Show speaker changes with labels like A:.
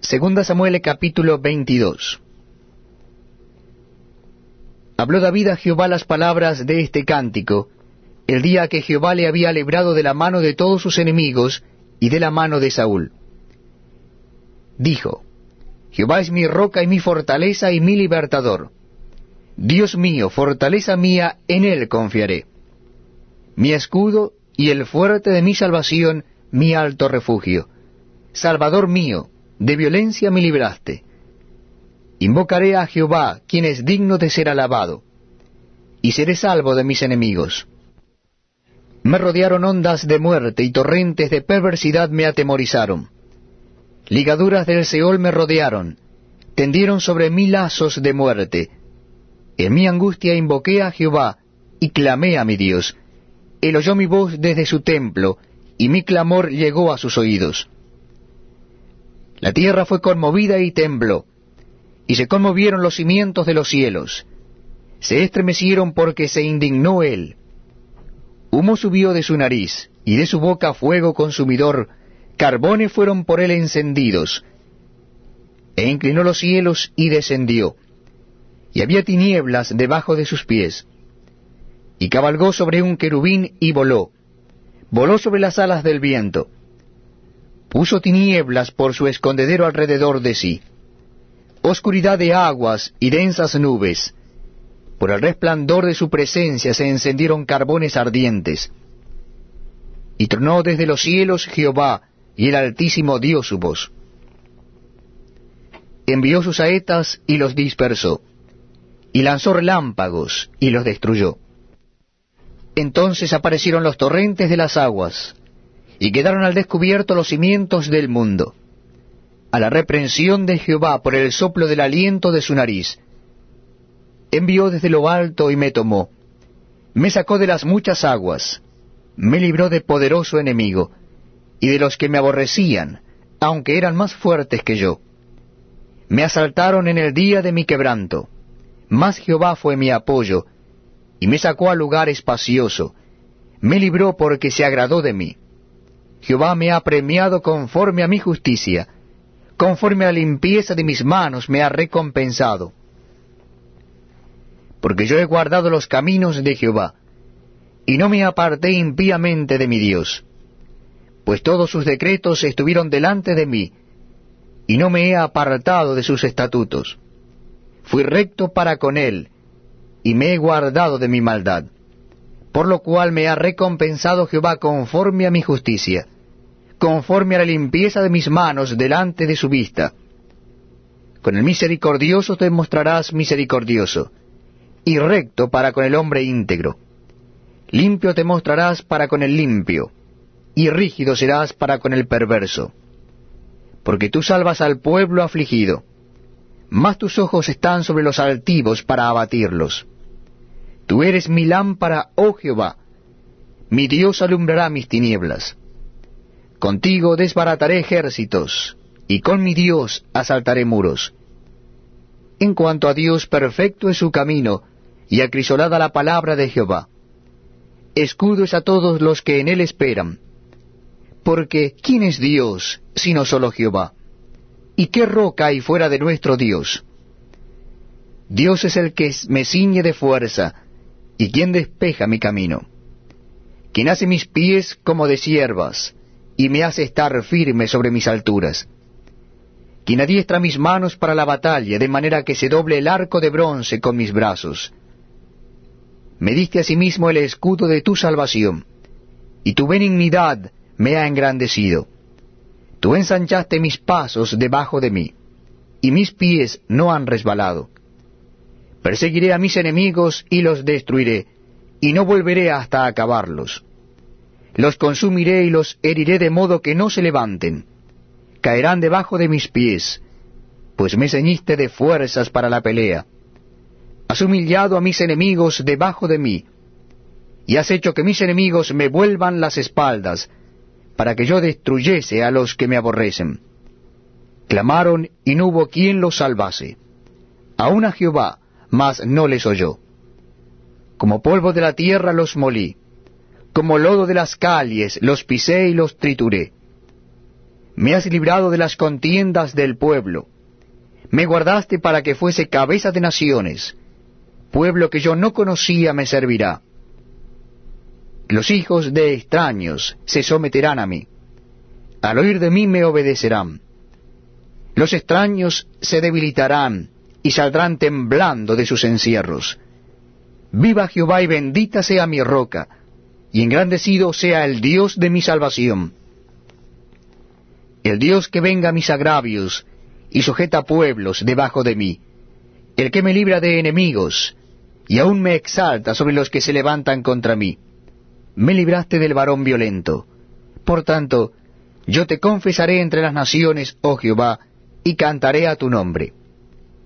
A: Segunda Samuel capítulo 22 Habló David a Jehová las palabras de este cántico, el día que Jehová le había librado de la mano de todos sus enemigos y de la mano de Saúl. Dijo, Jehová es mi roca y mi fortaleza y mi libertador. Dios mío, fortaleza mía, en él confiaré. Mi escudo y el fuerte de mi salvación, mi alto refugio. Salvador mío, de violencia me libraste. Invocaré a Jehová, quien es digno de ser alabado, y seré salvo de mis enemigos. Me rodearon ondas de muerte y torrentes de perversidad me atemorizaron. Ligaduras del Seol me rodearon, tendieron sobre mí lazos de muerte. En mi angustia invoqué a Jehová y clamé a mi Dios. Él oyó mi voz desde su templo, y mi clamor llegó a sus oídos. La tierra fue conmovida y tembló, y se conmovieron los cimientos de los cielos. Se estremecieron porque se indignó él. Humo subió de su nariz, y de su boca fuego consumidor, carbones fueron por él encendidos. E inclinó los cielos y descendió, y había tinieblas debajo de sus pies. Y cabalgó sobre un querubín y voló, voló sobre las alas del viento puso tinieblas por su escondedero alrededor de sí, oscuridad de aguas y densas nubes. Por el resplandor de su presencia se encendieron carbones ardientes. Y tronó desde los cielos Jehová, y el Altísimo dio su voz. Envió sus saetas y los dispersó, y lanzó relámpagos y los destruyó. Entonces aparecieron los torrentes de las aguas, y quedaron al descubierto los cimientos del mundo, a la reprensión de Jehová por el soplo del aliento de su nariz. Envió desde lo alto y me tomó, me sacó de las muchas aguas, me libró de poderoso enemigo, y de los que me aborrecían, aunque eran más fuertes que yo. Me asaltaron en el día de mi quebranto, mas Jehová fue mi apoyo, y me sacó a lugar espacioso, me libró porque se agradó de mí. Jehová me ha premiado conforme a mi justicia, conforme a la limpieza de mis manos me ha recompensado. Porque yo he guardado los caminos de Jehová, y no me aparté impíamente de mi Dios, pues todos sus decretos estuvieron delante de mí, y no me he apartado de sus estatutos. Fui recto para con él, y me he guardado de mi maldad por lo cual me ha recompensado Jehová conforme a mi justicia, conforme a la limpieza de mis manos delante de su vista. Con el misericordioso te mostrarás misericordioso, y recto para con el hombre íntegro. Limpio te mostrarás para con el limpio, y rígido serás para con el perverso. Porque tú salvas al pueblo afligido, mas tus ojos están sobre los altivos para abatirlos. Tú eres mi lámpara, oh Jehová. Mi Dios alumbrará mis tinieblas. Contigo desbarataré ejércitos, y con mi Dios asaltaré muros. En cuanto a Dios, perfecto es su camino, y acrisolada la palabra de Jehová. Escudo es a todos los que en él esperan. Porque, ¿quién es Dios sino solo Jehová? ¿Y qué roca hay fuera de nuestro Dios? Dios es el que me ciñe de fuerza, ¿Y quién despeja mi camino? Quien hace mis pies como de siervas, y me hace estar firme sobre mis alturas. Quien adiestra mis manos para la batalla, de manera que se doble el arco de bronce con mis brazos. Me diste asimismo el escudo de tu salvación, y tu benignidad me ha engrandecido. Tú ensanchaste mis pasos debajo de mí, y mis pies no han resbalado. Perseguiré a mis enemigos y los destruiré, y no volveré hasta acabarlos. Los consumiré y los heriré de modo que no se levanten. Caerán debajo de mis pies, pues me ceñiste de fuerzas para la pelea. Has humillado a mis enemigos debajo de mí, y has hecho que mis enemigos me vuelvan las espaldas, para que yo destruyese a los que me aborrecen. Clamaron y no hubo quien los salvase. Aún a Jehová, mas no les oyó. Como polvo de la tierra los molí, como lodo de las calles los pisé y los trituré. Me has librado de las contiendas del pueblo. Me guardaste para que fuese cabeza de naciones. Pueblo que yo no conocía me servirá. Los hijos de extraños se someterán a mí. Al oír de mí me obedecerán. Los extraños se debilitarán y saldrán temblando de sus encierros. Viva Jehová y bendita sea mi roca, y engrandecido sea el Dios de mi salvación. El Dios que venga mis agravios y sujeta pueblos debajo de mí, el que me libra de enemigos y aún me exalta sobre los que se levantan contra mí. Me libraste del varón violento. Por tanto, yo te confesaré entre las naciones, oh Jehová, y cantaré a tu nombre.